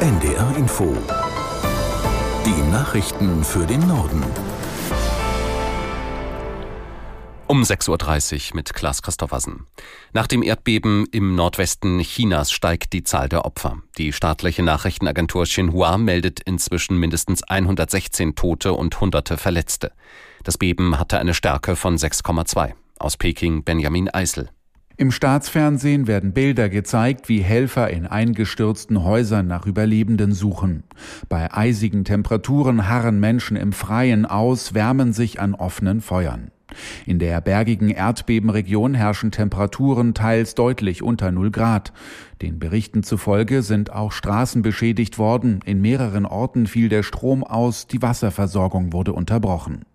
NDR Info. Die Nachrichten für den Norden. Um 6.30 Uhr mit Klaas Christoffersen. Nach dem Erdbeben im Nordwesten Chinas steigt die Zahl der Opfer. Die staatliche Nachrichtenagentur Xinhua meldet inzwischen mindestens 116 Tote und Hunderte Verletzte. Das Beben hatte eine Stärke von 6,2. Aus Peking Benjamin Eisel. Im Staatsfernsehen werden Bilder gezeigt, wie Helfer in eingestürzten Häusern nach Überlebenden suchen. Bei eisigen Temperaturen harren Menschen im Freien aus, wärmen sich an offenen Feuern. In der bergigen Erdbebenregion herrschen Temperaturen teils deutlich unter 0 Grad. Den Berichten zufolge sind auch Straßen beschädigt worden, in mehreren Orten fiel der Strom aus, die Wasserversorgung wurde unterbrochen.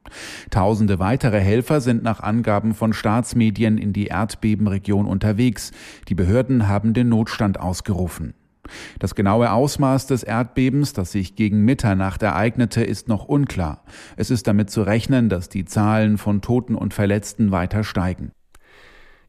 Tausende weitere Helfer sind nach Angaben von Staatsmedien in die Erdbebenregion unterwegs. Die Behörden haben den Notstand ausgerufen. Das genaue Ausmaß des Erdbebens, das sich gegen Mitternacht ereignete, ist noch unklar. Es ist damit zu rechnen, dass die Zahlen von Toten und Verletzten weiter steigen.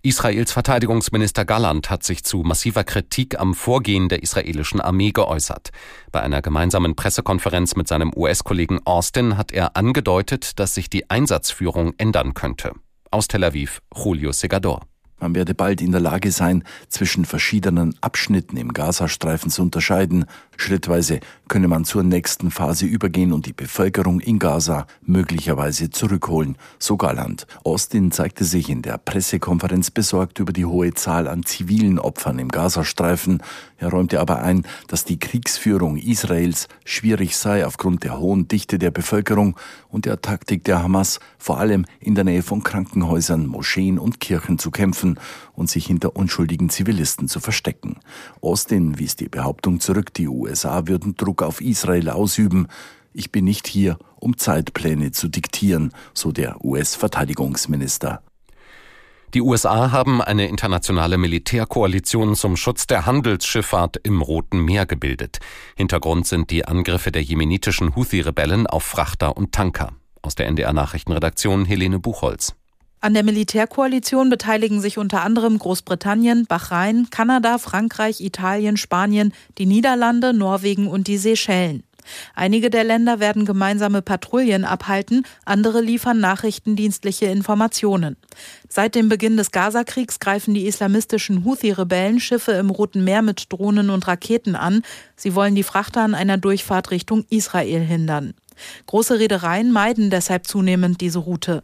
Israels Verteidigungsminister Galland hat sich zu massiver Kritik am Vorgehen der israelischen Armee geäußert. Bei einer gemeinsamen Pressekonferenz mit seinem US-Kollegen Austin hat er angedeutet, dass sich die Einsatzführung ändern könnte. Aus Tel Aviv, Julio Segador. Man werde bald in der Lage sein, zwischen verschiedenen Abschnitten im Gazastreifen zu unterscheiden. Schrittweise könne man zur nächsten Phase übergehen und die Bevölkerung in Gaza möglicherweise zurückholen, so Galland. Austin zeigte sich in der Pressekonferenz besorgt über die hohe Zahl an zivilen Opfern im Gazastreifen. Er räumte aber ein, dass die Kriegsführung Israels schwierig sei aufgrund der hohen Dichte der Bevölkerung und der Taktik der Hamas, vor allem in der Nähe von Krankenhäusern, Moscheen und Kirchen zu kämpfen und sich hinter unschuldigen Zivilisten zu verstecken. Austin wies die Behauptung zurück, die USA würden Druck auf Israel ausüben. Ich bin nicht hier, um Zeitpläne zu diktieren, so der US-Verteidigungsminister. Die USA haben eine internationale Militärkoalition zum Schutz der Handelsschifffahrt im Roten Meer gebildet. Hintergrund sind die Angriffe der jemenitischen Houthi-Rebellen auf Frachter und Tanker. Aus der NDR Nachrichtenredaktion Helene Buchholz. An der Militärkoalition beteiligen sich unter anderem Großbritannien, Bahrain, Kanada, Frankreich, Italien, Spanien, die Niederlande, Norwegen und die Seychellen. Einige der Länder werden gemeinsame Patrouillen abhalten, andere liefern nachrichtendienstliche Informationen. Seit dem Beginn des Gazakriegs greifen die islamistischen Houthi-Rebellen Schiffe im Roten Meer mit Drohnen und Raketen an. Sie wollen die Frachter an einer Durchfahrt Richtung Israel hindern. Große Reedereien meiden deshalb zunehmend diese Route.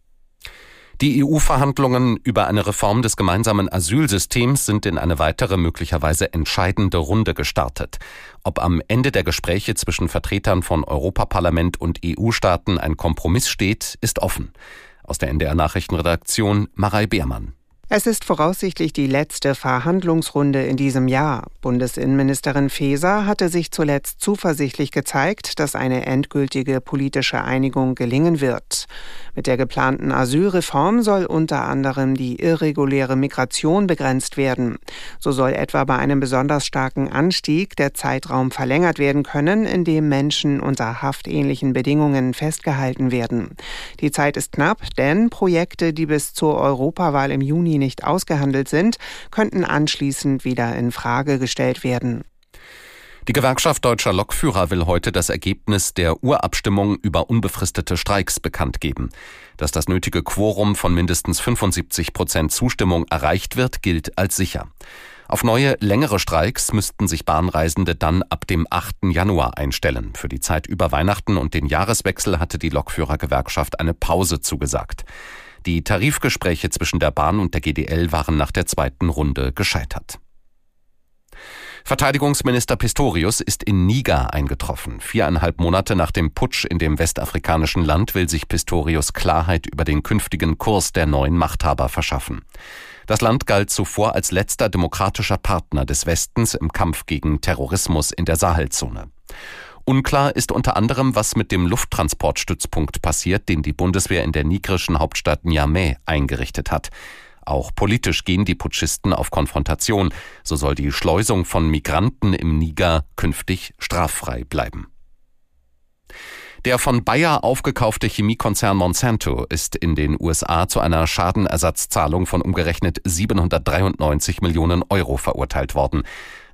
Die EU-Verhandlungen über eine Reform des gemeinsamen Asylsystems sind in eine weitere möglicherweise entscheidende Runde gestartet. Ob am Ende der Gespräche zwischen Vertretern von Europaparlament und EU-Staaten ein Kompromiss steht, ist offen. Aus der NDR Nachrichtenredaktion Marei Beermann. Es ist voraussichtlich die letzte Verhandlungsrunde in diesem Jahr. Bundesinnenministerin Faeser hatte sich zuletzt zuversichtlich gezeigt, dass eine endgültige politische Einigung gelingen wird. Mit der geplanten Asylreform soll unter anderem die irreguläre Migration begrenzt werden. So soll etwa bei einem besonders starken Anstieg der Zeitraum verlängert werden können, in dem Menschen unter haftähnlichen Bedingungen festgehalten werden. Die Zeit ist knapp, denn Projekte, die bis zur Europawahl im Juni nicht ausgehandelt sind, könnten anschließend wieder in Frage gestellt werden. Die Gewerkschaft deutscher Lokführer will heute das Ergebnis der Urabstimmung über unbefristete Streiks bekannt geben. Dass das nötige Quorum von mindestens 75 Prozent Zustimmung erreicht wird, gilt als sicher. Auf neue, längere Streiks müssten sich Bahnreisende dann ab dem 8. Januar einstellen. Für die Zeit über Weihnachten und den Jahreswechsel hatte die Lokführergewerkschaft eine Pause zugesagt. Die Tarifgespräche zwischen der Bahn und der GDL waren nach der zweiten Runde gescheitert. Verteidigungsminister Pistorius ist in Niger eingetroffen. Viereinhalb Monate nach dem Putsch in dem westafrikanischen Land will sich Pistorius Klarheit über den künftigen Kurs der neuen Machthaber verschaffen. Das Land galt zuvor als letzter demokratischer Partner des Westens im Kampf gegen Terrorismus in der Sahelzone. Unklar ist unter anderem, was mit dem Lufttransportstützpunkt passiert, den die Bundeswehr in der nigerischen Hauptstadt Niamey eingerichtet hat. Auch politisch gehen die Putschisten auf Konfrontation. So soll die Schleusung von Migranten im Niger künftig straffrei bleiben. Der von Bayer aufgekaufte Chemiekonzern Monsanto ist in den USA zu einer Schadenersatzzahlung von umgerechnet 793 Millionen Euro verurteilt worden.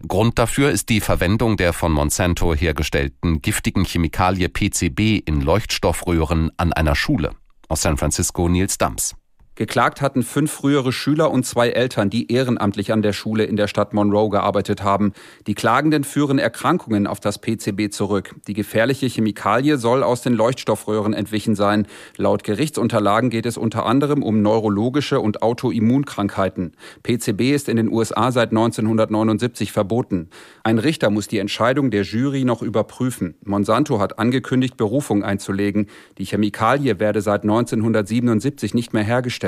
Grund dafür ist die Verwendung der von Monsanto hergestellten giftigen Chemikalie PCB in Leuchtstoffröhren an einer Schule. Aus San Francisco Nils Dams. Geklagt hatten fünf frühere Schüler und zwei Eltern, die ehrenamtlich an der Schule in der Stadt Monroe gearbeitet haben. Die Klagenden führen Erkrankungen auf das PCB zurück. Die gefährliche Chemikalie soll aus den Leuchtstoffröhren entwichen sein. Laut Gerichtsunterlagen geht es unter anderem um neurologische und Autoimmunkrankheiten. PCB ist in den USA seit 1979 verboten. Ein Richter muss die Entscheidung der Jury noch überprüfen. Monsanto hat angekündigt, Berufung einzulegen. Die Chemikalie werde seit 1977 nicht mehr hergestellt.